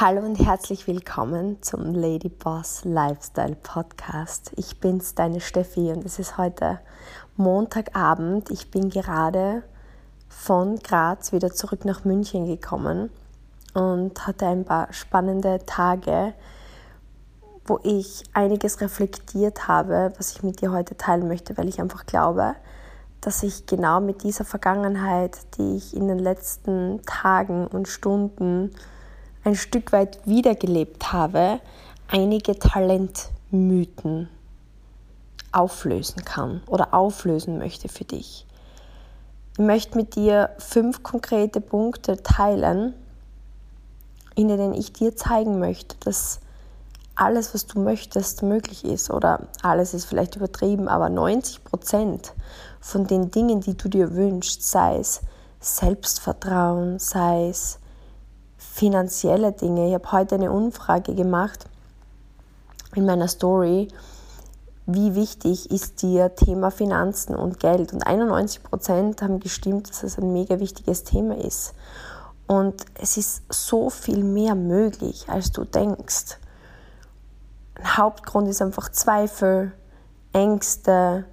Hallo und herzlich willkommen zum Lady Boss Lifestyle Podcast. Ich bin's, deine Steffi, und es ist heute Montagabend. Ich bin gerade von Graz wieder zurück nach München gekommen und hatte ein paar spannende Tage, wo ich einiges reflektiert habe, was ich mit dir heute teilen möchte, weil ich einfach glaube, dass ich genau mit dieser Vergangenheit, die ich in den letzten Tagen und Stunden ein Stück weit wiedergelebt habe, einige Talentmythen auflösen kann oder auflösen möchte für dich. Ich möchte mit dir fünf konkrete Punkte teilen, in denen ich dir zeigen möchte, dass alles, was du möchtest, möglich ist. Oder alles ist vielleicht übertrieben, aber 90 Prozent von den Dingen, die du dir wünschst, sei es Selbstvertrauen, sei es finanzielle Dinge. Ich habe heute eine Umfrage gemacht in meiner Story, wie wichtig ist dir Thema Finanzen und Geld? Und 91 Prozent haben gestimmt, dass es ein mega wichtiges Thema ist. Und es ist so viel mehr möglich, als du denkst. Ein Hauptgrund ist einfach Zweifel, Ängste,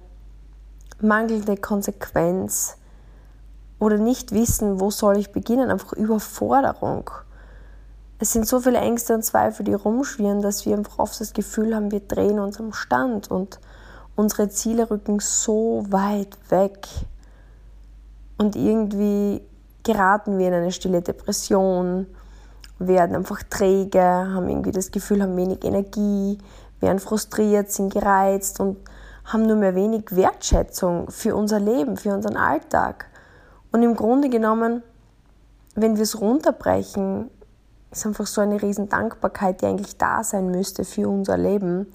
mangelnde Konsequenz oder nicht wissen, wo soll ich beginnen, einfach Überforderung es sind so viele Ängste und Zweifel, die rumschwirren, dass wir einfach oft das Gefühl haben, wir drehen uns am Stand und unsere Ziele rücken so weit weg. Und irgendwie geraten wir in eine stille Depression, werden einfach träge, haben irgendwie das Gefühl, haben wenig Energie, werden frustriert, sind gereizt und haben nur mehr wenig Wertschätzung für unser Leben, für unseren Alltag. Und im Grunde genommen, wenn wir es runterbrechen, ist einfach so eine riesen Dankbarkeit, die eigentlich da sein müsste für unser Leben.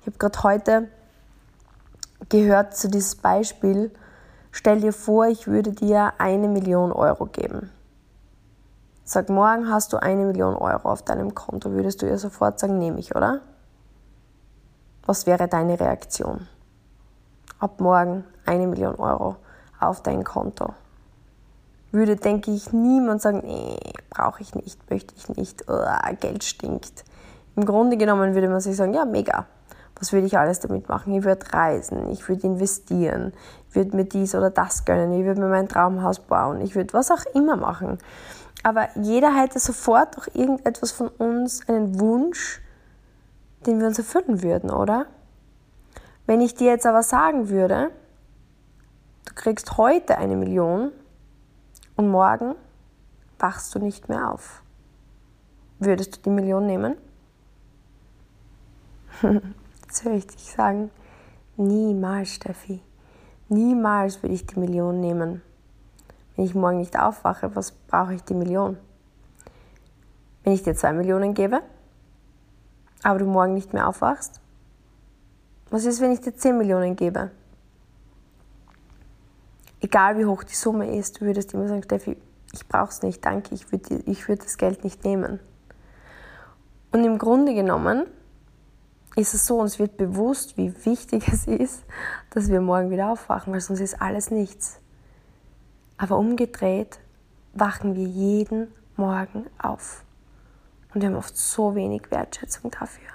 Ich habe gerade heute gehört zu diesem Beispiel, stell dir vor, ich würde dir eine Million Euro geben. Sag, morgen hast du eine Million Euro auf deinem Konto, würdest du ihr sofort sagen, nehme ich, oder? Was wäre deine Reaktion? Ab morgen eine Million Euro auf dein Konto würde, denke ich, niemand sagen, nee, brauche ich nicht, möchte ich nicht, oh, Geld stinkt. Im Grunde genommen würde man sich sagen, ja, mega. Was würde ich alles damit machen? Ich würde reisen, ich würde investieren, ich würde mir dies oder das gönnen, ich würde mir mein Traumhaus bauen, ich würde was auch immer machen. Aber jeder hätte sofort doch irgendetwas von uns, einen Wunsch, den wir uns erfüllen würden, oder? Wenn ich dir jetzt aber sagen würde, du kriegst heute eine Million, und morgen wachst du nicht mehr auf. Würdest du die Million nehmen? Jetzt höre ich dich sagen, niemals, Steffi. Niemals würde ich die Million nehmen. Wenn ich morgen nicht aufwache, was brauche ich die Million? Wenn ich dir zwei Millionen gebe, aber du morgen nicht mehr aufwachst? Was ist, wenn ich dir zehn Millionen gebe? Egal wie hoch die Summe ist, du würdest immer sagen, Steffi, ich brauche es nicht, danke, ich würde ich würd das Geld nicht nehmen. Und im Grunde genommen ist es so, uns wird bewusst, wie wichtig es ist, dass wir morgen wieder aufwachen, weil sonst ist alles nichts. Aber umgedreht wachen wir jeden Morgen auf. Und wir haben oft so wenig Wertschätzung dafür.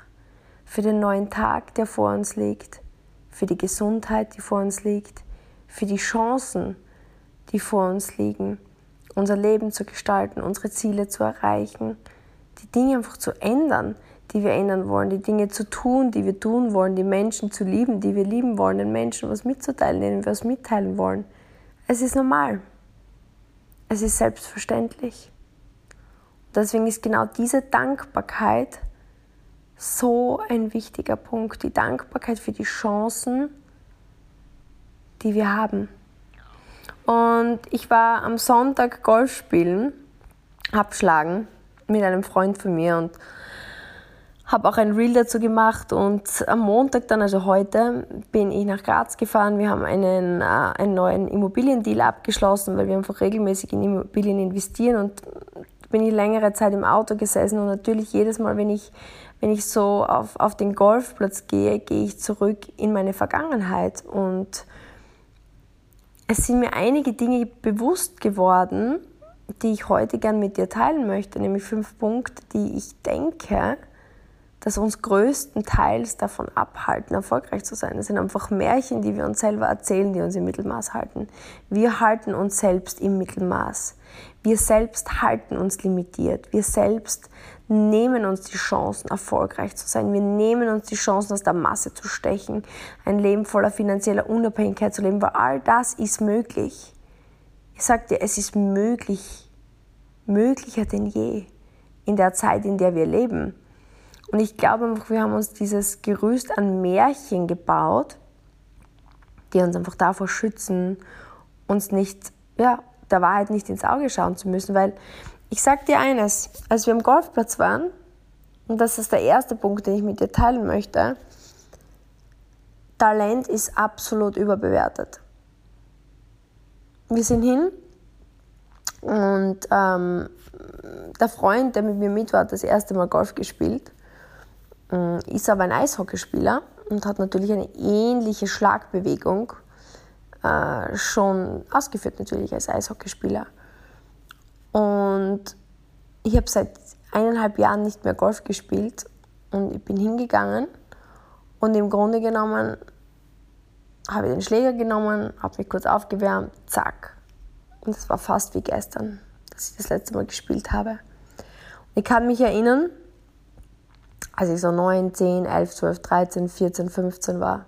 Für den neuen Tag, der vor uns liegt, für die Gesundheit, die vor uns liegt, für die Chancen, die vor uns liegen, unser Leben zu gestalten, unsere Ziele zu erreichen, die Dinge einfach zu ändern, die wir ändern wollen, die Dinge zu tun, die wir tun wollen, die Menschen zu lieben, die wir lieben wollen, den Menschen was mitzuteilen, denen wir was mitteilen wollen. Es ist normal. Es ist selbstverständlich. Deswegen ist genau diese Dankbarkeit so ein wichtiger Punkt. Die Dankbarkeit für die Chancen, die wir haben. Und ich war am Sonntag Golf spielen, abschlagen mit einem Freund von mir und habe auch ein Reel dazu gemacht und am Montag dann, also heute, bin ich nach Graz gefahren. Wir haben einen, äh, einen neuen Immobiliendeal abgeschlossen, weil wir einfach regelmäßig in Immobilien investieren und bin ich längere Zeit im Auto gesessen und natürlich jedes Mal, wenn ich, wenn ich so auf, auf den Golfplatz gehe, gehe ich zurück in meine Vergangenheit und es sind mir einige Dinge bewusst geworden, die ich heute gern mit dir teilen möchte, nämlich fünf Punkte, die ich denke, dass uns größtenteils davon abhalten, erfolgreich zu sein. Das sind einfach Märchen, die wir uns selber erzählen, die uns im Mittelmaß halten. Wir halten uns selbst im Mittelmaß. Wir selbst halten uns limitiert. Wir selbst nehmen uns die Chancen, erfolgreich zu sein. Wir nehmen uns die Chancen, aus der Masse zu stechen, ein Leben voller finanzieller Unabhängigkeit zu leben, weil all das ist möglich. Ich sage dir, es ist möglich, möglicher denn je in der Zeit, in der wir leben. Und ich glaube einfach, wir haben uns dieses Gerüst an Märchen gebaut, die uns einfach davor schützen, uns nicht, ja, der Wahrheit nicht ins Auge schauen zu müssen. Weil ich sage dir eines, als wir am Golfplatz waren, und das ist der erste Punkt, den ich mit dir teilen möchte, Talent ist absolut überbewertet. Wir sind hin und ähm, der Freund, der mit mir mit war, hat das erste Mal Golf gespielt. Äh, ist aber ein Eishockeyspieler und hat natürlich eine ähnliche Schlagbewegung äh, schon ausgeführt, natürlich als Eishockeyspieler. Und ich habe seit eineinhalb Jahren nicht mehr Golf gespielt und ich bin hingegangen und im Grunde genommen habe ich den Schläger genommen, habe mich kurz aufgewärmt, zack. Und es war fast wie gestern, dass ich das letzte Mal gespielt habe. Und ich kann mich erinnern, als ich so 9, 10, 11, 12, 13, 14, 15 war,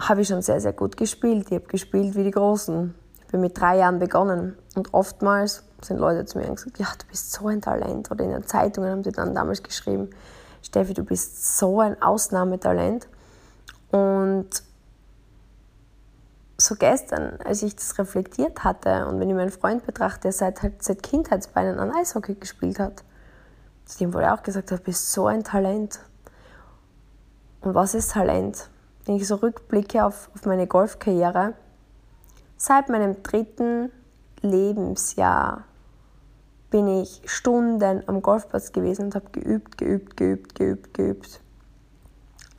habe ich schon sehr, sehr gut gespielt. Ich habe gespielt wie die Großen. Ich bin mit drei Jahren begonnen. Und oftmals sind Leute zu mir und gesagt, ja, du bist so ein Talent. Oder in den Zeitungen haben sie dann damals geschrieben, Steffi, du bist so ein Ausnahmetalent. Und so gestern, als ich das reflektiert hatte und wenn ich meinen Freund betrachte, der seit, halt, seit Kindheitsbeinen an Eishockey gespielt hat, zu dem wurde auch gesagt, du bist so ein Talent. Und was ist Talent? Wenn ich so rückblicke auf, auf meine Golfkarriere, seit meinem dritten Lebensjahr bin ich Stunden am Golfplatz gewesen und habe geübt, geübt, geübt, geübt, geübt.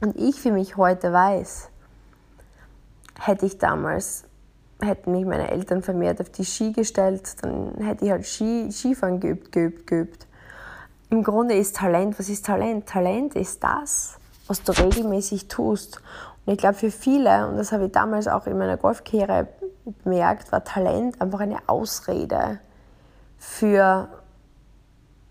Und ich für mich heute weiß, hätte ich damals, hätten mich meine Eltern vermehrt auf die Ski gestellt, dann hätte ich halt Ski, Skifahren geübt, geübt, geübt. Im Grunde ist Talent, was ist Talent? Talent ist das, was du regelmäßig tust. Und ich glaube, für viele, und das habe ich damals auch in meiner Golfkarriere bemerkt, war Talent einfach eine Ausrede für,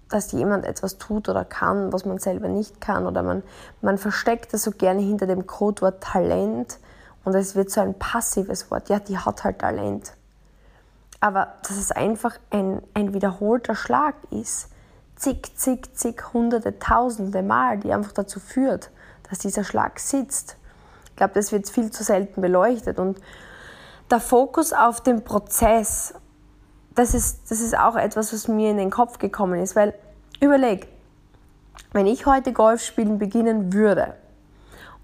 dass jemand etwas tut oder kann, was man selber nicht kann. Oder man, man versteckt das so gerne hinter dem Codewort Talent und es wird so ein passives Wort. Ja, die hat halt Talent. Aber dass es einfach ein, ein wiederholter Schlag ist zig, zig, zig, hunderte, tausende Mal, die einfach dazu führt, dass dieser Schlag sitzt. Ich glaube, das wird viel zu selten beleuchtet. Und der Fokus auf den Prozess, das ist, das ist auch etwas, was mir in den Kopf gekommen ist. Weil, überleg, wenn ich heute Golf spielen beginnen würde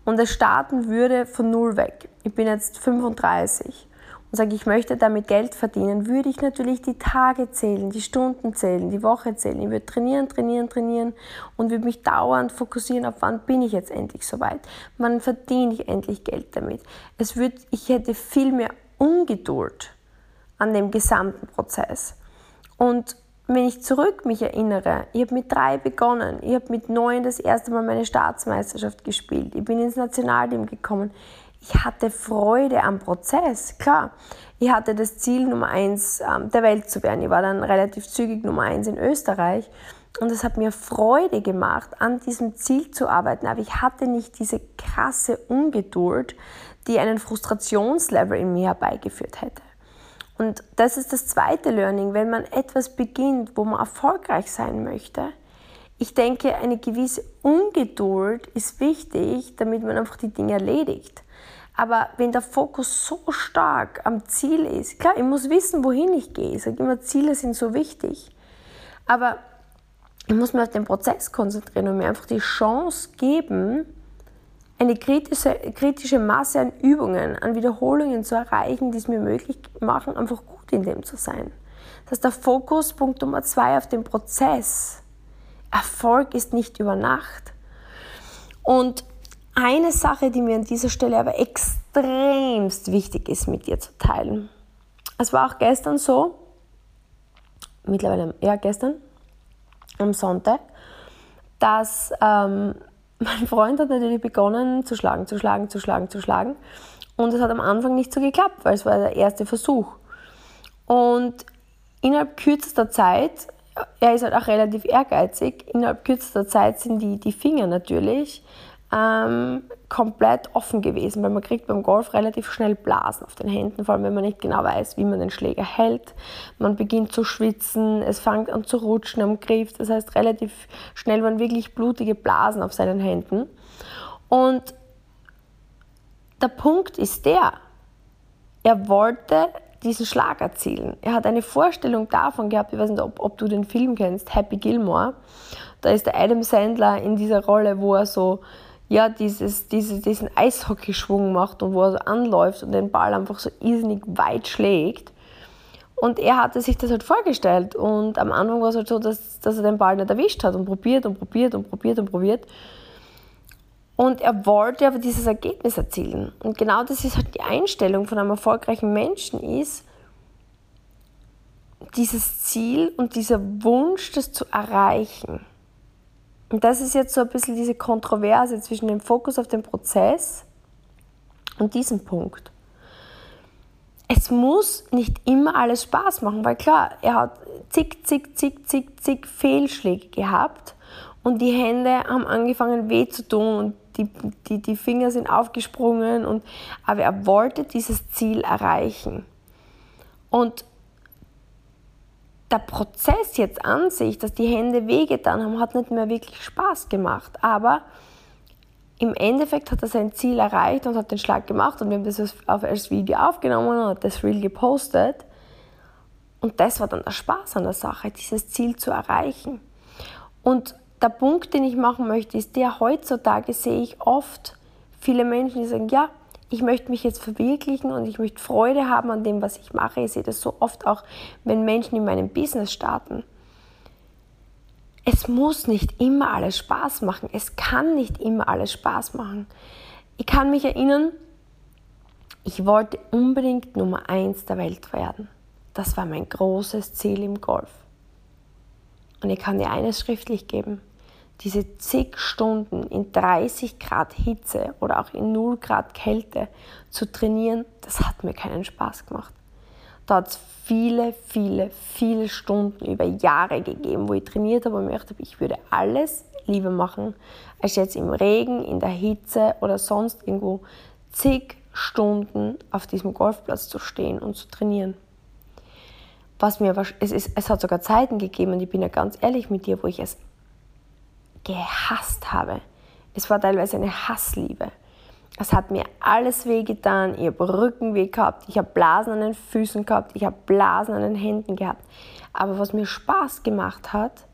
und es starten würde von null weg, ich bin jetzt 35 und sage, ich möchte damit Geld verdienen, würde ich natürlich die Tage zählen, die Stunden zählen, die Woche zählen. Ich würde trainieren, trainieren, trainieren und würde mich dauernd fokussieren, auf wann bin ich jetzt endlich soweit. Wann verdiene ich endlich Geld damit. Es wird, ich hätte viel mehr Ungeduld an dem gesamten Prozess. Und wenn ich zurück mich erinnere, ich habe mit drei begonnen, ich habe mit neun das erste Mal meine Staatsmeisterschaft gespielt, ich bin ins Nationalteam gekommen, ich hatte Freude am Prozess. Klar, ich hatte das Ziel, Nummer eins ähm, der Welt zu werden. Ich war dann relativ zügig Nummer eins in Österreich. Und es hat mir Freude gemacht, an diesem Ziel zu arbeiten. Aber ich hatte nicht diese krasse Ungeduld, die einen Frustrationslevel in mir herbeigeführt hätte. Und das ist das zweite Learning, wenn man etwas beginnt, wo man erfolgreich sein möchte. Ich denke, eine gewisse Ungeduld ist wichtig, damit man einfach die Dinge erledigt. Aber wenn der Fokus so stark am Ziel ist, klar, ich muss wissen, wohin ich gehe. Ich sage immer, Ziele sind so wichtig. Aber ich muss mich auf den Prozess konzentrieren und mir einfach die Chance geben, eine kritische, kritische Masse an Übungen, an Wiederholungen zu erreichen, die es mir möglich machen, einfach gut in dem zu sein. Das ist der Fokus, Punkt Nummer zwei, auf den Prozess. Erfolg ist nicht über Nacht. Und eine Sache, die mir an dieser Stelle aber extremst wichtig ist, mit dir zu teilen. Es war auch gestern so, mittlerweile, ja, gestern, am Sonntag, dass ähm, mein Freund hat natürlich begonnen zu schlagen, zu schlagen, zu schlagen, zu schlagen. Und es hat am Anfang nicht so geklappt, weil es war der erste Versuch. Und innerhalb kürzester Zeit, er ist halt auch relativ ehrgeizig, innerhalb kürzester Zeit sind die, die Finger natürlich ähm, komplett offen gewesen, weil man kriegt beim Golf relativ schnell Blasen auf den Händen, vor allem wenn man nicht genau weiß, wie man den Schläger hält. Man beginnt zu schwitzen, es fängt an zu rutschen am Griff, das heißt relativ schnell waren wirklich blutige Blasen auf seinen Händen. Und der Punkt ist der, er wollte diesen Schlag erzielen. Er hat eine Vorstellung davon gehabt, ich weiß nicht, ob, ob du den Film kennst, Happy Gilmore. Da ist der Adam Sandler in dieser Rolle, wo er so ja, dieses, diese, diesen Eishockeyschwung macht und wo er so anläuft und den Ball einfach so irrsinnig weit schlägt. Und er hatte sich das halt vorgestellt. Und am Anfang war es halt so, dass, dass er den Ball nicht erwischt hat und probiert und probiert und probiert und probiert. Und er wollte aber dieses Ergebnis erzielen. Und genau das ist halt die Einstellung von einem erfolgreichen Menschen ist, dieses Ziel und dieser Wunsch, das zu erreichen. Und das ist jetzt so ein bisschen diese Kontroverse zwischen dem Fokus auf den Prozess und diesem Punkt. Es muss nicht immer alles Spaß machen, weil klar, er hat zig, zig, zig, zig, zig Fehlschläge gehabt und die Hände haben angefangen weh zu tun und die, die, die Finger sind aufgesprungen und aber er wollte dieses Ziel erreichen. Und der Prozess jetzt an sich, dass die Hände wehgetan haben, hat nicht mehr wirklich Spaß gemacht. Aber im Endeffekt hat er sein Ziel erreicht und hat den Schlag gemacht und wir haben das als Video aufgenommen und das Reel gepostet. Und das war dann der Spaß an der Sache, dieses Ziel zu erreichen. Und der Punkt, den ich machen möchte, ist der, heutzutage sehe ich oft viele Menschen, die sagen, ja, ich möchte mich jetzt verwirklichen und ich möchte Freude haben an dem, was ich mache. Ich sehe das so oft auch, wenn Menschen in meinem Business starten. Es muss nicht immer alles Spaß machen. Es kann nicht immer alles Spaß machen. Ich kann mich erinnern, ich wollte unbedingt Nummer eins der Welt werden. Das war mein großes Ziel im Golf. Und ich kann dir eines schriftlich geben diese zig Stunden in 30 Grad Hitze oder auch in 0 Grad Kälte zu trainieren, das hat mir keinen Spaß gemacht. Da hat es viele, viele, viele Stunden über Jahre gegeben, wo ich trainiert habe und mir gedacht habe, ich würde alles lieber machen, als jetzt im Regen, in der Hitze oder sonst irgendwo zig Stunden auf diesem Golfplatz zu stehen und zu trainieren. Was mir, es, ist, es hat sogar Zeiten gegeben, und ich bin ja ganz ehrlich mit dir, wo ich es gehasst habe. Es war teilweise eine Hassliebe. Es hat mir alles wehgetan. Ich habe Rückenweh gehabt, ich habe Blasen an den Füßen gehabt, ich habe Blasen an den Händen gehabt. Aber was mir Spaß gemacht hat,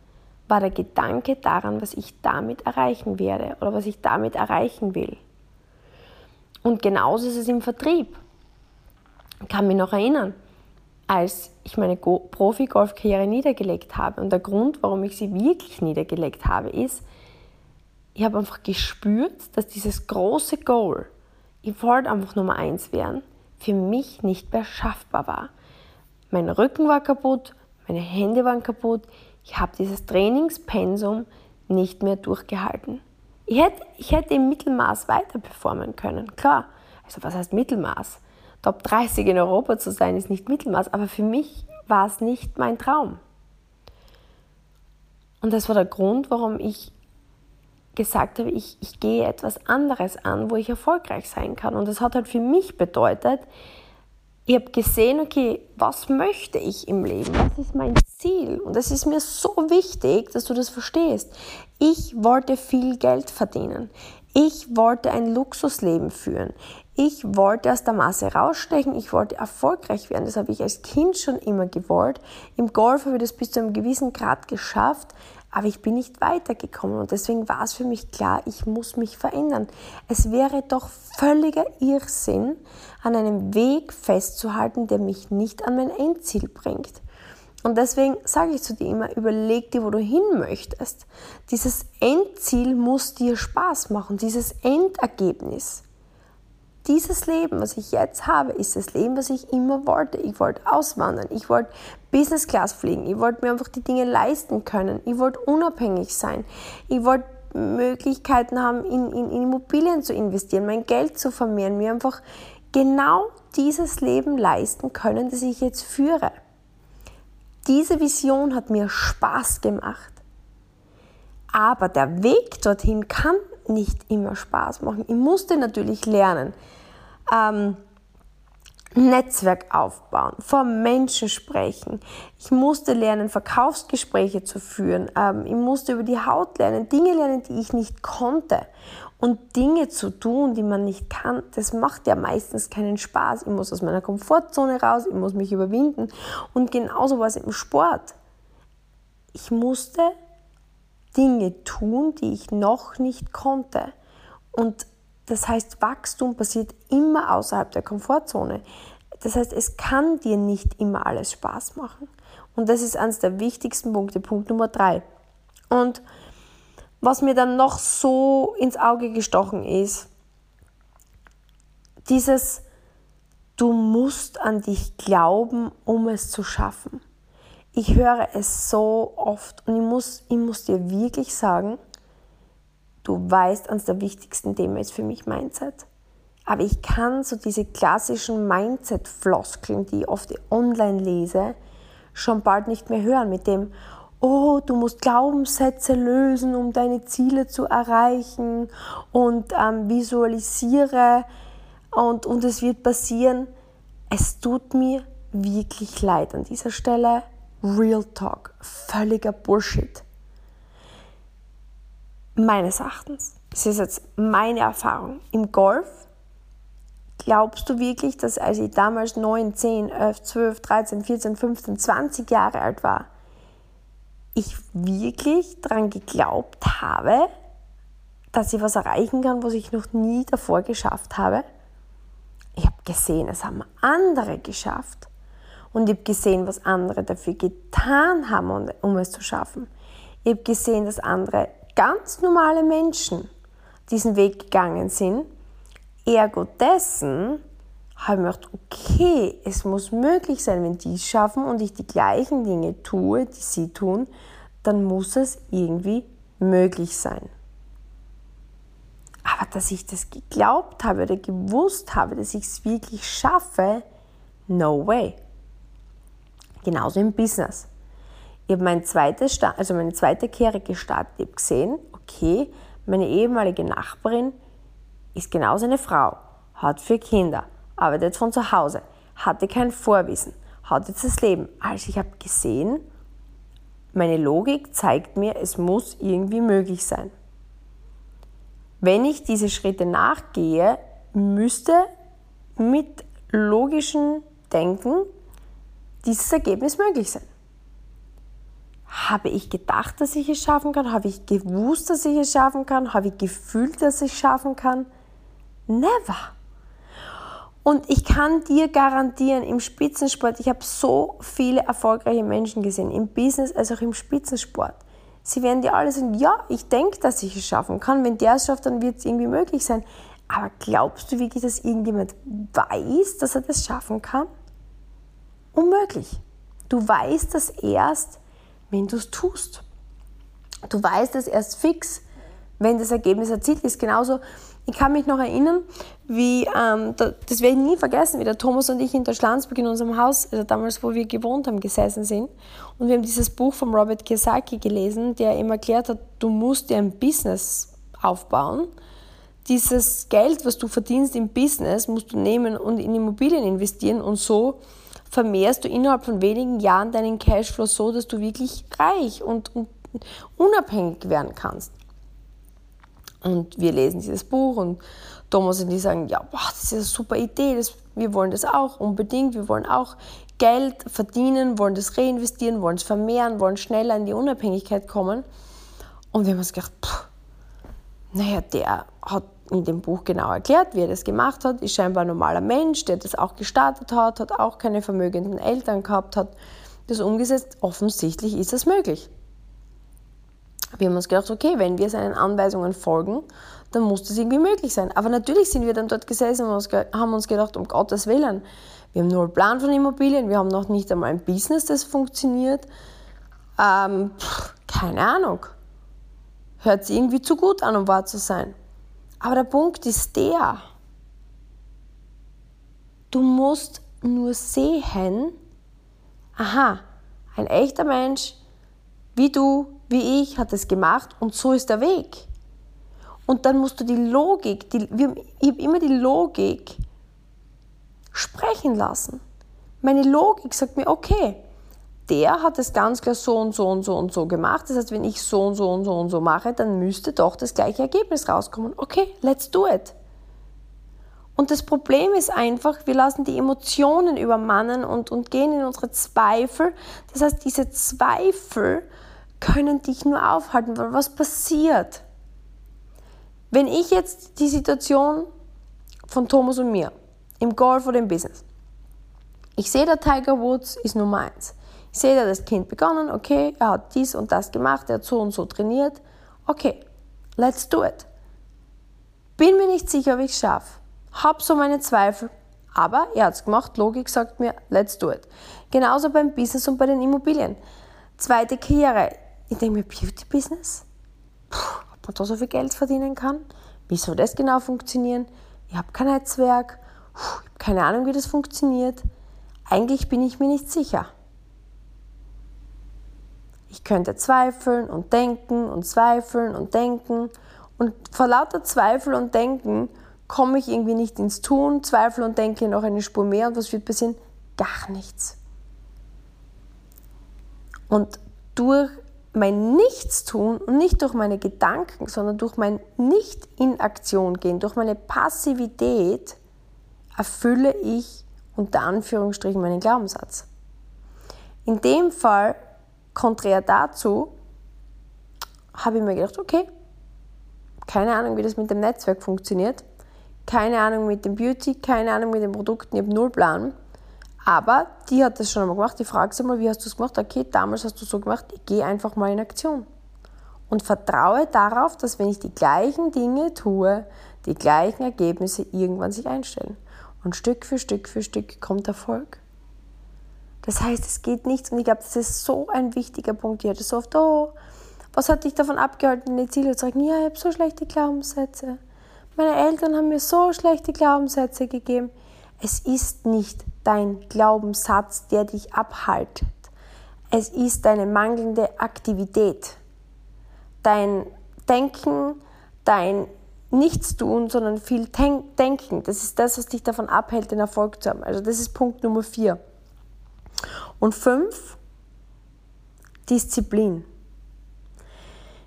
war der Gedanke daran, was ich damit erreichen werde oder was ich damit erreichen will. Und genauso ist es im Vertrieb. Ich kann mich noch erinnern, als ich meine Profi-Golf-Karriere niedergelegt habe. Und der Grund, warum ich sie wirklich niedergelegt habe, ist, ich habe einfach gespürt, dass dieses große Goal, ich wollte einfach Nummer eins werden, für mich nicht mehr schaffbar war. Mein Rücken war kaputt, meine Hände waren kaputt, ich habe dieses Trainingspensum nicht mehr durchgehalten. Ich hätte, ich hätte im Mittelmaß weiter performen können, klar. Also was heißt Mittelmaß? Top 30 in Europa zu sein, ist nicht Mittelmaß, aber für mich war es nicht mein Traum. Und das war der Grund, warum ich gesagt habe, ich, ich gehe etwas anderes an, wo ich erfolgreich sein kann. Und das hat halt für mich bedeutet, ich habe gesehen, okay, was möchte ich im Leben? Was ist mein Ziel? Und es ist mir so wichtig, dass du das verstehst. Ich wollte viel Geld verdienen. Ich wollte ein Luxusleben führen. Ich wollte aus der Masse rausstechen, ich wollte erfolgreich werden. Das habe ich als Kind schon immer gewollt. Im Golf habe ich das bis zu einem gewissen Grad geschafft, aber ich bin nicht weitergekommen und deswegen war es für mich klar, ich muss mich verändern. Es wäre doch völliger Irrsinn, an einem Weg festzuhalten, der mich nicht an mein Endziel bringt. Und deswegen sage ich zu dir immer, überleg dir, wo du hin möchtest. Dieses Endziel muss dir Spaß machen, dieses Endergebnis. Dieses Leben, was ich jetzt habe, ist das Leben, was ich immer wollte. Ich wollte auswandern, ich wollte Business Class fliegen, ich wollte mir einfach die Dinge leisten können, ich wollte unabhängig sein, ich wollte Möglichkeiten haben, in, in, in Immobilien zu investieren, mein Geld zu vermehren, mir einfach genau dieses Leben leisten können, das ich jetzt führe. Diese Vision hat mir Spaß gemacht. Aber der Weg dorthin kann nicht immer Spaß machen. Ich musste natürlich lernen, ähm, Netzwerk aufbauen, vor Menschen sprechen. Ich musste lernen, Verkaufsgespräche zu führen. Ähm, ich musste über die Haut lernen, Dinge lernen, die ich nicht konnte. Und Dinge zu tun, die man nicht kann, das macht ja meistens keinen Spaß. Ich muss aus meiner Komfortzone raus, ich muss mich überwinden. Und genauso war es im Sport. Ich musste Dinge tun, die ich noch nicht konnte. Und das heißt, Wachstum passiert immer außerhalb der Komfortzone. Das heißt, es kann dir nicht immer alles Spaß machen. Und das ist eines der wichtigsten Punkte, Punkt Nummer drei. Und was mir dann noch so ins Auge gestochen ist, dieses, du musst an dich glauben, um es zu schaffen. Ich höre es so oft und ich muss, ich muss dir wirklich sagen, Du weißt, eines der wichtigsten Themen ist für mich Mindset. Aber ich kann so diese klassischen Mindset-Floskeln, die ich oft online lese, schon bald nicht mehr hören mit dem, oh, du musst Glaubenssätze lösen, um deine Ziele zu erreichen und ähm, visualisiere und, und es wird passieren. Es tut mir wirklich leid an dieser Stelle. Real Talk, völliger Bullshit meines Erachtens, das ist jetzt meine Erfahrung, im Golf, glaubst du wirklich, dass als ich damals 9, 10, 11, 12, 13, 14, 15, 20 Jahre alt war, ich wirklich daran geglaubt habe, dass ich was erreichen kann, was ich noch nie davor geschafft habe? Ich habe gesehen, es haben andere geschafft. Und ich habe gesehen, was andere dafür getan haben, um es zu schaffen. Ich habe gesehen, dass andere ganz normale Menschen diesen Weg gegangen sind, ergo dessen habe ich mir gedacht, okay, es muss möglich sein, wenn die es schaffen und ich die gleichen Dinge tue, die sie tun, dann muss es irgendwie möglich sein. Aber dass ich das geglaubt habe oder gewusst habe, dass ich es wirklich schaffe, no way. Genauso im Business. Ich habe mein zweites, also meine zweite Kehre gestartet. Ich habe gesehen, okay, meine ehemalige Nachbarin ist genauso eine Frau, hat vier Kinder, arbeitet von zu Hause, hatte kein Vorwissen, hat jetzt das Leben. Also ich habe gesehen, meine Logik zeigt mir, es muss irgendwie möglich sein. Wenn ich diese Schritte nachgehe, müsste mit logischem Denken dieses Ergebnis möglich sein. Habe ich gedacht, dass ich es schaffen kann? Habe ich gewusst, dass ich es schaffen kann? Habe ich gefühlt, dass ich es schaffen kann? Never. Und ich kann dir garantieren, im Spitzensport, ich habe so viele erfolgreiche Menschen gesehen, im Business als auch im Spitzensport. Sie werden dir alle sagen, ja, ich denke, dass ich es schaffen kann. Wenn der es schafft, dann wird es irgendwie möglich sein. Aber glaubst du wirklich, dass irgendjemand weiß, dass er das schaffen kann? Unmöglich. Du weißt das erst, wenn du es tust. Du weißt es erst fix, wenn das Ergebnis erzielt ist. Genauso, ich kann mich noch erinnern, wie, ähm, das werde ich nie vergessen, wie der Thomas und ich in der Schlanzburg in unserem Haus, also damals, wo wir gewohnt haben, gesessen sind. Und wir haben dieses Buch von Robert Kiyosaki gelesen, der ihm erklärt hat, du musst dir ein Business aufbauen. Dieses Geld, was du verdienst im Business, musst du nehmen und in Immobilien investieren und so vermehrst du innerhalb von wenigen Jahren deinen Cashflow so, dass du wirklich reich und, und unabhängig werden kannst. Und wir lesen dieses Buch und Thomas und die sagen, ja, boah, das ist eine super Idee, das, wir wollen das auch unbedingt, wir wollen auch Geld verdienen, wollen das reinvestieren, wollen es vermehren, wollen schneller in die Unabhängigkeit kommen. Und wir haben uns gedacht, pff, naja, der hat in dem Buch genau erklärt, wie er das gemacht hat, ist scheinbar ein normaler Mensch, der das auch gestartet hat, hat auch keine vermögenden Eltern gehabt, hat das umgesetzt. Offensichtlich ist es möglich. Wir haben uns gedacht, okay, wenn wir seinen Anweisungen folgen, dann muss das irgendwie möglich sein. Aber natürlich sind wir dann dort gesessen und haben uns gedacht, um Gottes Willen, wir haben nur einen Plan von Immobilien, wir haben noch nicht einmal ein Business, das funktioniert. Ähm, keine Ahnung. Hört sich irgendwie zu gut an, um wahr zu sein. Aber der Punkt ist der, du musst nur sehen, aha, ein echter Mensch wie du, wie ich hat es gemacht und so ist der Weg. Und dann musst du die Logik, die, ich habe immer die Logik sprechen lassen. Meine Logik sagt mir, okay, der hat es ganz klar so und so und so und so gemacht. Das heißt, wenn ich so und so und so und so mache, dann müsste doch das gleiche Ergebnis rauskommen. Okay, let's do it. Und das Problem ist einfach, wir lassen die Emotionen übermannen und, und gehen in unsere Zweifel. Das heißt, diese Zweifel können dich nur aufhalten, weil was passiert? Wenn ich jetzt die Situation von Thomas und mir im Golf oder im Business, ich sehe, der Tiger Woods ist Nummer eins. Ich sehe, hat das Kind begonnen, okay, er hat dies und das gemacht, er hat so und so trainiert. Okay, let's do it. Bin mir nicht sicher, ob ich es schaffe. Hab so meine Zweifel. Aber er hat es gemacht, Logik sagt mir, let's do it. Genauso beim Business und bei den Immobilien. Zweite Karriere. Ich denke mir, Beauty Business? Puh, ob man da so viel Geld verdienen kann? Wie soll das genau funktionieren? Ich habe kein Netzwerk. Puh, ich habe keine Ahnung, wie das funktioniert. Eigentlich bin ich mir nicht sicher. Ich könnte zweifeln und denken und zweifeln und denken. Und vor lauter Zweifel und Denken komme ich irgendwie nicht ins Tun, zweifle und denke noch eine Spur mehr. Und was wird passieren? Gar nichts. Und durch mein Nichtstun und nicht durch meine Gedanken, sondern durch mein Nicht in Aktion gehen, durch meine Passivität erfülle ich unter Anführungsstrichen meinen Glaubenssatz. In dem Fall, konträr dazu, habe ich mir gedacht, okay, keine Ahnung, wie das mit dem Netzwerk funktioniert, keine Ahnung mit dem Beauty, keine Ahnung mit den Produkten, ich habe null Plan. Aber die hat das schon einmal gemacht. Ich frage sie mal, wie hast du es gemacht? Okay, damals hast du so gemacht. Ich gehe einfach mal in Aktion. Und vertraue darauf, dass wenn ich die gleichen Dinge tue, die gleichen Ergebnisse irgendwann sich einstellen. Und Stück für Stück für Stück kommt Erfolg. Das heißt, es geht nichts. Und ich glaube, das ist so ein wichtiger Punkt. Ich hatte so oft, oh, was hat dich davon abgehalten, die Ziele zu sagen? Ja, ich habe so schlechte Glaubenssätze. Meine Eltern haben mir so schlechte Glaubenssätze gegeben. Es ist nicht dein Glaubenssatz, der dich abhaltet. Es ist deine mangelnde Aktivität. Dein Denken, dein Nichtstun, sondern viel Denken. Das ist das, was dich davon abhält, den Erfolg zu haben. Also das ist Punkt Nummer vier. Und fünf, Disziplin.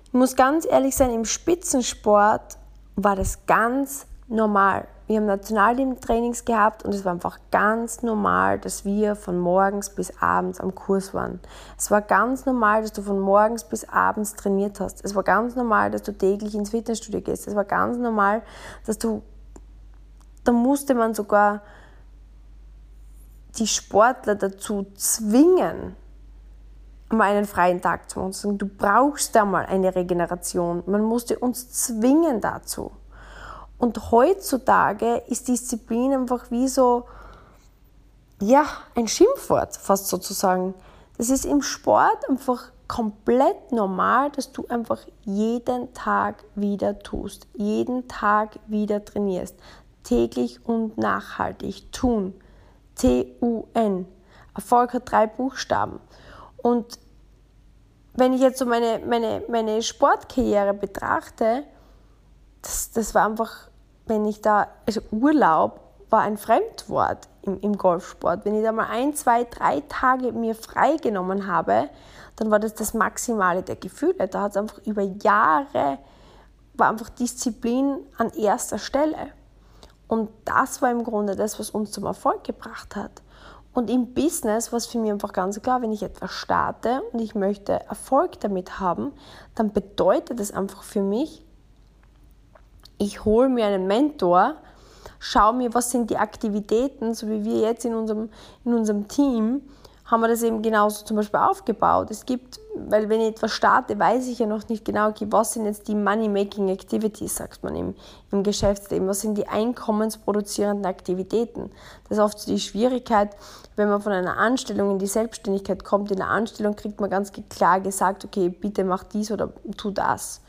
Ich muss ganz ehrlich sein, im Spitzensport war das ganz normal wir haben Nationalteam-Trainings gehabt und es war einfach ganz normal, dass wir von morgens bis abends am Kurs waren. Es war ganz normal, dass du von morgens bis abends trainiert hast. Es war ganz normal, dass du täglich ins Fitnessstudio gehst. Es war ganz normal, dass du, da musste man sogar die Sportler dazu zwingen, mal einen freien Tag zu machen. Du brauchst da mal eine Regeneration. Man musste uns zwingen dazu. Und heutzutage ist Disziplin einfach wie so, ja, ein Schimpfwort fast sozusagen. Das ist im Sport einfach komplett normal, dass du einfach jeden Tag wieder tust, jeden Tag wieder trainierst, täglich und nachhaltig tun. T-U-N. Erfolg hat drei Buchstaben. Und wenn ich jetzt so meine, meine, meine Sportkarriere betrachte, das, das war einfach, wenn ich da, also Urlaub war ein Fremdwort im, im Golfsport. Wenn ich da mal ein, zwei, drei Tage mir freigenommen habe, dann war das das Maximale der Gefühle. Da hat es einfach über Jahre, war einfach Disziplin an erster Stelle. Und das war im Grunde das, was uns zum Erfolg gebracht hat. Und im Business war es für mich einfach ganz klar, wenn ich etwas starte und ich möchte Erfolg damit haben, dann bedeutet es einfach für mich, ich hole mir einen Mentor, schaue mir, was sind die Aktivitäten, so wie wir jetzt in unserem, in unserem Team, haben wir das eben genauso zum Beispiel aufgebaut. Es gibt, weil wenn ich etwas starte, weiß ich ja noch nicht genau, okay, was sind jetzt die Money-Making Activities, sagt man im, im Geschäftsleben, was sind die einkommensproduzierenden Aktivitäten. Das ist oft die Schwierigkeit, wenn man von einer Anstellung in die Selbstständigkeit kommt. In der Anstellung kriegt man ganz klar gesagt, okay, bitte mach dies oder tu das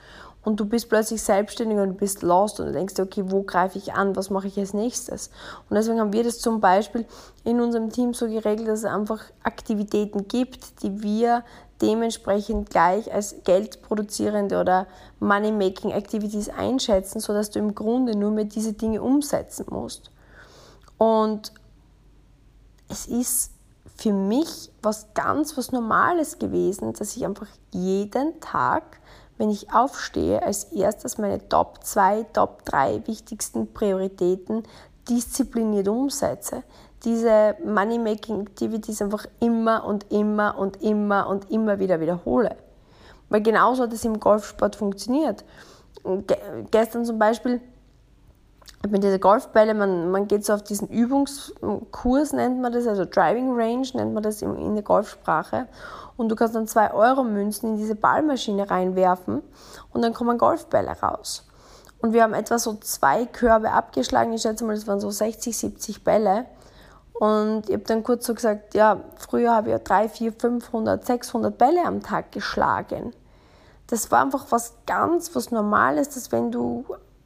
und du bist plötzlich selbstständig und bist lost und denkst dir, okay, wo greife ich an, was mache ich als nächstes? Und deswegen haben wir das zum Beispiel in unserem Team so geregelt, dass es einfach Aktivitäten gibt, die wir dementsprechend gleich als geldproduzierende oder Money-Making Activities einschätzen, sodass du im Grunde nur mehr diese Dinge umsetzen musst. Und es ist für mich was ganz was Normales gewesen, dass ich einfach jeden Tag wenn ich aufstehe, als erstes meine Top 2, Top 3 wichtigsten Prioritäten diszipliniert umsetze. Diese Money-Making-Activities einfach immer und immer und immer und immer wieder wiederhole. Weil genauso hat es im Golfsport funktioniert. Ge gestern zum Beispiel mit dieser Golfbälle, man, man geht so auf diesen Übungskurs, nennt man das, also Driving Range nennt man das in, in der Golfsprache und du kannst dann 2 Euro Münzen in diese Ballmaschine reinwerfen und dann kommen Golfbälle raus. Und wir haben etwa so zwei Körbe abgeschlagen. Ich schätze mal, das waren so 60, 70 Bälle. Und ich habe dann kurz so gesagt, ja, früher habe ich ja 3, 4, 500, 600 Bälle am Tag geschlagen. Das war einfach was ganz, was Normales, dass wenn du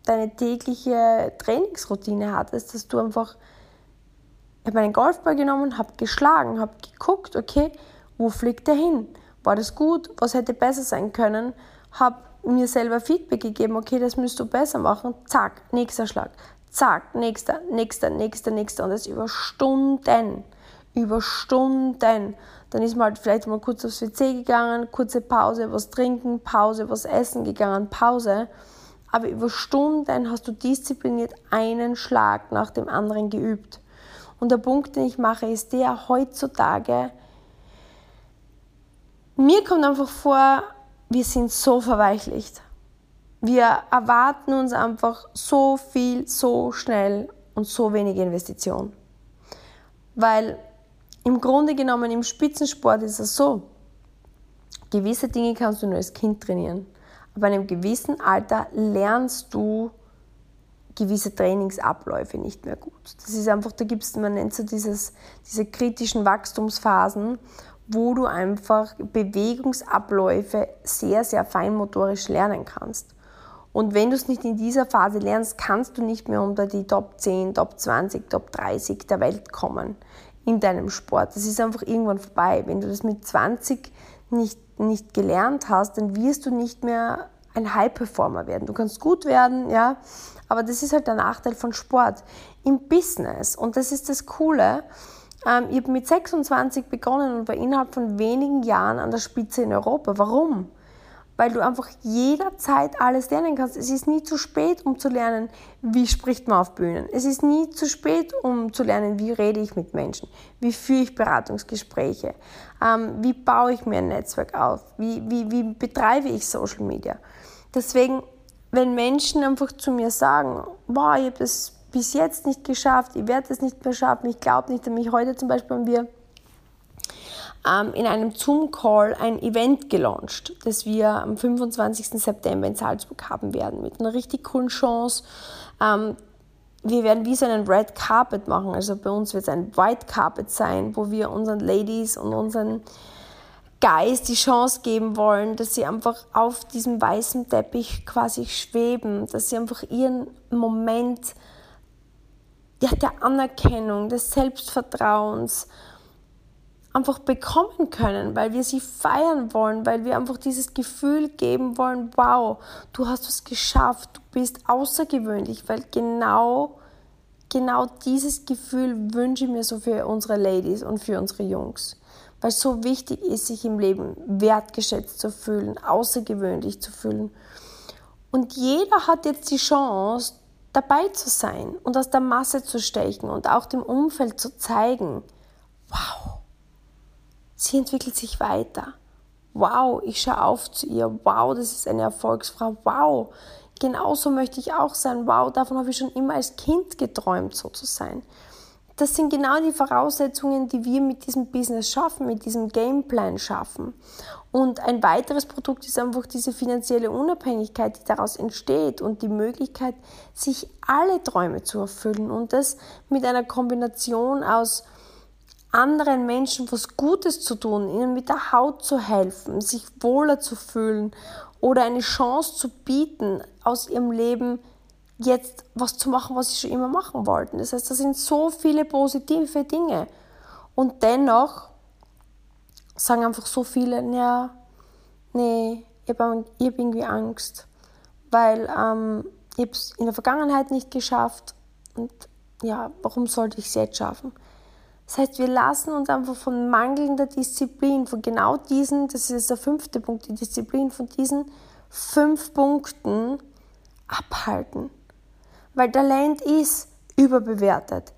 deine tägliche Trainingsroutine hattest, dass du einfach, ich habe meinen Golfball genommen, habe geschlagen, habe geguckt, okay, wo fliegt der hin? War das gut? Was hätte besser sein können? Habe mir selber Feedback gegeben, okay, das müsst du besser machen. Zack, nächster Schlag. Zack, nächster, nächster, nächster, nächster. Und das über Stunden. Über Stunden. Dann ist man halt vielleicht mal kurz aufs WC gegangen, kurze Pause, was trinken, Pause, was essen gegangen, Pause. Aber über Stunden hast du diszipliniert einen Schlag nach dem anderen geübt. Und der Punkt, den ich mache, ist der, heutzutage mir kommt einfach vor, wir sind so verweichlicht. Wir erwarten uns einfach so viel, so schnell und so wenig Investition. Weil im Grunde genommen im Spitzensport ist es so, gewisse Dinge kannst du nur als Kind trainieren. In einem gewissen Alter lernst du gewisse Trainingsabläufe nicht mehr gut. Das ist einfach, da gibt es, man nennt so dieses, diese kritischen Wachstumsphasen wo du einfach Bewegungsabläufe sehr, sehr feinmotorisch lernen kannst. Und wenn du es nicht in dieser Phase lernst, kannst du nicht mehr unter die Top 10, Top 20, Top 30 der Welt kommen in deinem Sport. Das ist einfach irgendwann vorbei. Wenn du das mit 20 nicht, nicht gelernt hast, dann wirst du nicht mehr ein High-Performer werden. Du kannst gut werden, ja, aber das ist halt der Nachteil von Sport. Im Business, und das ist das Coole, ähm, ich habe mit 26 begonnen und war innerhalb von wenigen Jahren an der Spitze in Europa. Warum? Weil du einfach jederzeit alles lernen kannst. Es ist nie zu spät, um zu lernen, wie spricht man auf Bühnen. Es ist nie zu spät, um zu lernen, wie rede ich mit Menschen, wie führe ich Beratungsgespräche, ähm, wie baue ich mir ein Netzwerk auf, wie, wie, wie betreibe ich Social Media. Deswegen, wenn Menschen einfach zu mir sagen, boah, ich habe das bis jetzt nicht geschafft, ich werde es nicht mehr schaffen, ich glaube nicht an mich. Heute zum Beispiel haben wir in einem Zoom-Call ein Event gelauncht, das wir am 25. September in Salzburg haben werden, mit einer richtig coolen Chance. Ähm, wir werden wie so einen Red Carpet machen, also bei uns wird es ein White Carpet sein, wo wir unseren Ladies und unseren Guys die Chance geben wollen, dass sie einfach auf diesem weißen Teppich quasi schweben, dass sie einfach ihren Moment ja, der Anerkennung, des Selbstvertrauens einfach bekommen können, weil wir sie feiern wollen, weil wir einfach dieses Gefühl geben wollen, wow, du hast was geschafft, du bist außergewöhnlich, weil genau, genau dieses Gefühl wünsche ich mir so für unsere Ladies und für unsere Jungs. Weil es so wichtig ist, sich im Leben wertgeschätzt zu fühlen, außergewöhnlich zu fühlen. Und jeder hat jetzt die Chance, dabei zu sein und aus der Masse zu stechen und auch dem Umfeld zu zeigen, wow, sie entwickelt sich weiter. Wow, ich schaue auf zu ihr. Wow, das ist eine Erfolgsfrau. Wow, genauso möchte ich auch sein. Wow, davon habe ich schon immer als Kind geträumt, so zu sein. das sind genau die Voraussetzungen, die wir mit diesem Business schaffen, mit diesem Gameplan schaffen. Und ein weiteres Produkt ist einfach diese finanzielle Unabhängigkeit, die daraus entsteht und die Möglichkeit, sich alle Träume zu erfüllen. Und das mit einer Kombination aus anderen Menschen was Gutes zu tun, ihnen mit der Haut zu helfen, sich wohler zu fühlen oder eine Chance zu bieten, aus ihrem Leben jetzt was zu machen, was sie schon immer machen wollten. Das heißt, da sind so viele positive Dinge. Und dennoch sagen einfach so viele, ja, nee, ich habe hab irgendwie Angst, weil ähm, ich es in der Vergangenheit nicht geschafft und ja, warum sollte ich es jetzt schaffen? Das heißt, wir lassen uns einfach von mangelnder Disziplin, von genau diesen, das ist der fünfte Punkt, die Disziplin, von diesen fünf Punkten abhalten. Weil Talent ist überbewertet.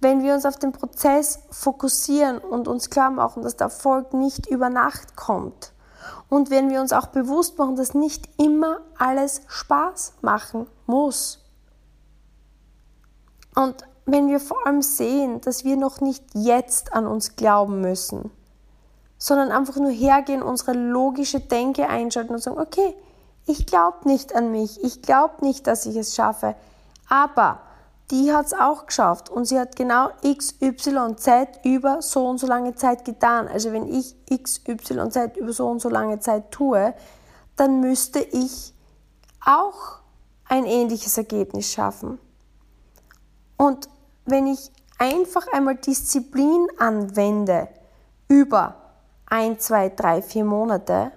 Wenn wir uns auf den Prozess fokussieren und uns klar machen, dass der Erfolg nicht über Nacht kommt, und wenn wir uns auch bewusst machen, dass nicht immer alles Spaß machen muss. Und wenn wir vor allem sehen, dass wir noch nicht jetzt an uns glauben müssen, sondern einfach nur hergehen, unsere logische Denke einschalten und sagen, okay, ich glaube nicht an mich, ich glaube nicht, dass ich es schaffe, aber die hat es auch geschafft und sie hat genau X, Y, Z über so und so lange Zeit getan. Also wenn ich X, Y, Z über so und so lange Zeit tue, dann müsste ich auch ein ähnliches Ergebnis schaffen. Und wenn ich einfach einmal Disziplin anwende über ein, zwei, drei, vier Monate,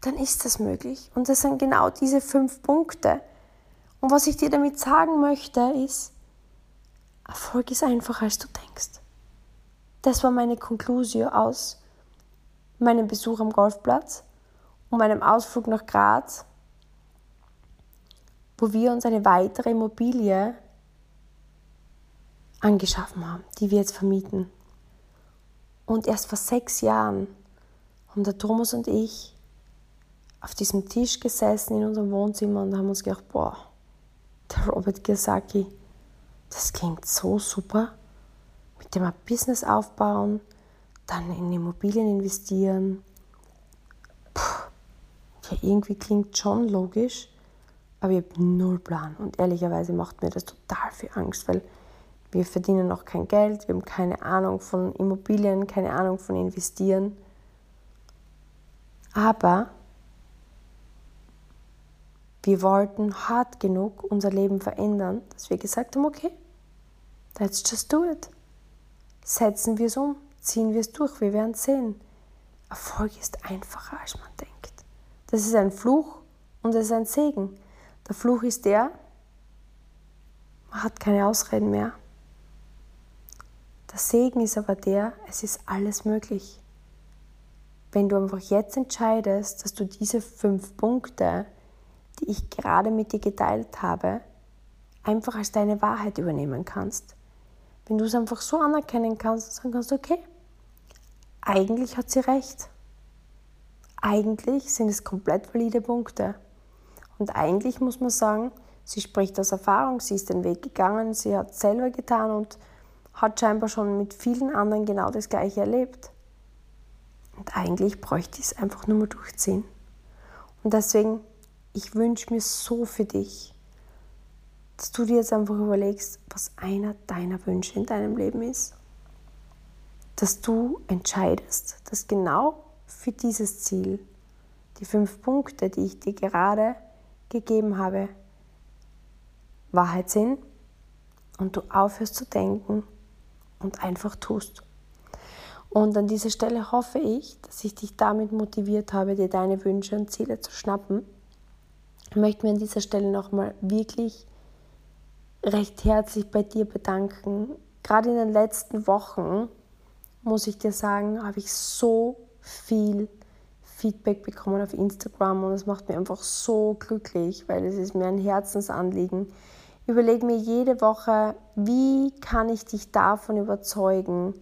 dann ist das möglich. Und das sind genau diese fünf Punkte. Und was ich dir damit sagen möchte, ist, Erfolg ist einfacher, als du denkst. Das war meine Konklusion aus meinem Besuch am Golfplatz und meinem Ausflug nach Graz, wo wir uns eine weitere Immobilie angeschaffen haben, die wir jetzt vermieten. Und erst vor sechs Jahren haben der Thomas und ich auf diesem Tisch gesessen in unserem Wohnzimmer und haben uns gedacht, boah, der Robert Kiyosaki, das klingt so super. Mit dem ein Business aufbauen, dann in Immobilien investieren. Ja, irgendwie klingt schon logisch, aber ich habe null Plan. Und ehrlicherweise macht mir das total viel Angst, weil wir verdienen noch kein Geld, wir haben keine Ahnung von Immobilien, keine Ahnung von Investieren. Aber wir wollten hart genug unser Leben verändern, dass wir gesagt haben, okay, let's just do it. Setzen wir es um, ziehen wir es durch, wir werden sehen. Erfolg ist einfacher, als man denkt. Das ist ein Fluch und es ist ein Segen. Der Fluch ist der, man hat keine Ausreden mehr. Der Segen ist aber der, es ist alles möglich. Wenn du einfach jetzt entscheidest, dass du diese fünf Punkte, die ich gerade mit dir geteilt habe, einfach als deine Wahrheit übernehmen kannst. Wenn du es einfach so anerkennen kannst und sagen kannst, okay, eigentlich hat sie recht. Eigentlich sind es komplett valide Punkte. Und eigentlich muss man sagen, sie spricht aus Erfahrung, sie ist den Weg gegangen, sie hat es selber getan und hat scheinbar schon mit vielen anderen genau das gleiche erlebt. Und eigentlich bräuchte ich es einfach nur mal durchziehen. Und deswegen, ich wünsche mir so für dich, dass du dir jetzt einfach überlegst, was einer deiner Wünsche in deinem Leben ist. Dass du entscheidest, dass genau für dieses Ziel die fünf Punkte, die ich dir gerade gegeben habe, Wahrheit sind und du aufhörst zu denken, und einfach tust. Und an dieser Stelle hoffe ich, dass ich dich damit motiviert habe, dir deine Wünsche und Ziele zu schnappen. Ich möchte mir an dieser Stelle nochmal wirklich recht herzlich bei dir bedanken. Gerade in den letzten Wochen, muss ich dir sagen, habe ich so viel Feedback bekommen auf Instagram und es macht mir einfach so glücklich, weil es ist mir ein Herzensanliegen, Überleg mir jede Woche, wie kann ich dich davon überzeugen,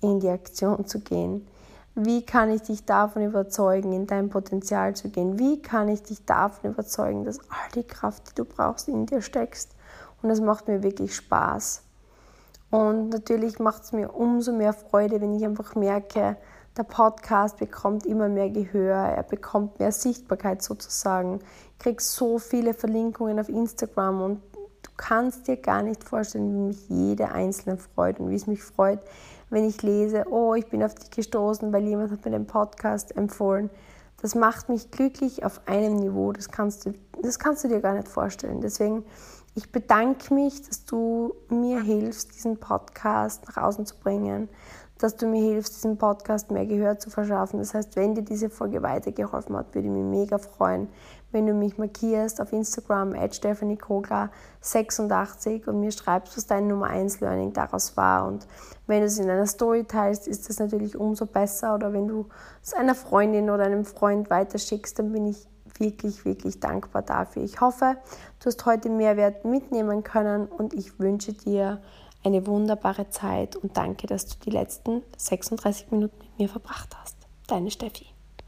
in die Aktion zu gehen? Wie kann ich dich davon überzeugen, in dein Potenzial zu gehen? Wie kann ich dich davon überzeugen, dass all die Kraft, die du brauchst, in dir steckst? Und das macht mir wirklich Spaß. Und natürlich macht es mir umso mehr Freude, wenn ich einfach merke, der Podcast bekommt immer mehr Gehör, er bekommt mehr Sichtbarkeit sozusagen. Ich kriege so viele Verlinkungen auf Instagram und kannst dir gar nicht vorstellen, wie mich jede einzelne freut und wie es mich freut, wenn ich lese, oh, ich bin auf dich gestoßen, weil jemand hat mir den Podcast empfohlen. Das macht mich glücklich auf einem Niveau, das kannst du, das kannst du dir gar nicht vorstellen. Deswegen, ich bedanke mich, dass du mir hilfst, diesen Podcast nach außen zu bringen, dass du mir hilfst, diesen Podcast mehr Gehör zu verschaffen. Das heißt, wenn dir diese Folge weitergeholfen hat, würde ich mich mega freuen, wenn du mich markierst auf Instagram at Stephanie Kogler 86 und mir schreibst, was dein Nummer 1 Learning daraus war. Und wenn du es in einer Story teilst, ist das natürlich umso besser. Oder wenn du es einer Freundin oder einem Freund weiterschickst, dann bin ich wirklich, wirklich dankbar dafür. Ich hoffe, du hast heute Mehrwert mitnehmen können und ich wünsche dir eine wunderbare Zeit und danke, dass du die letzten 36 Minuten mit mir verbracht hast. Deine Steffi.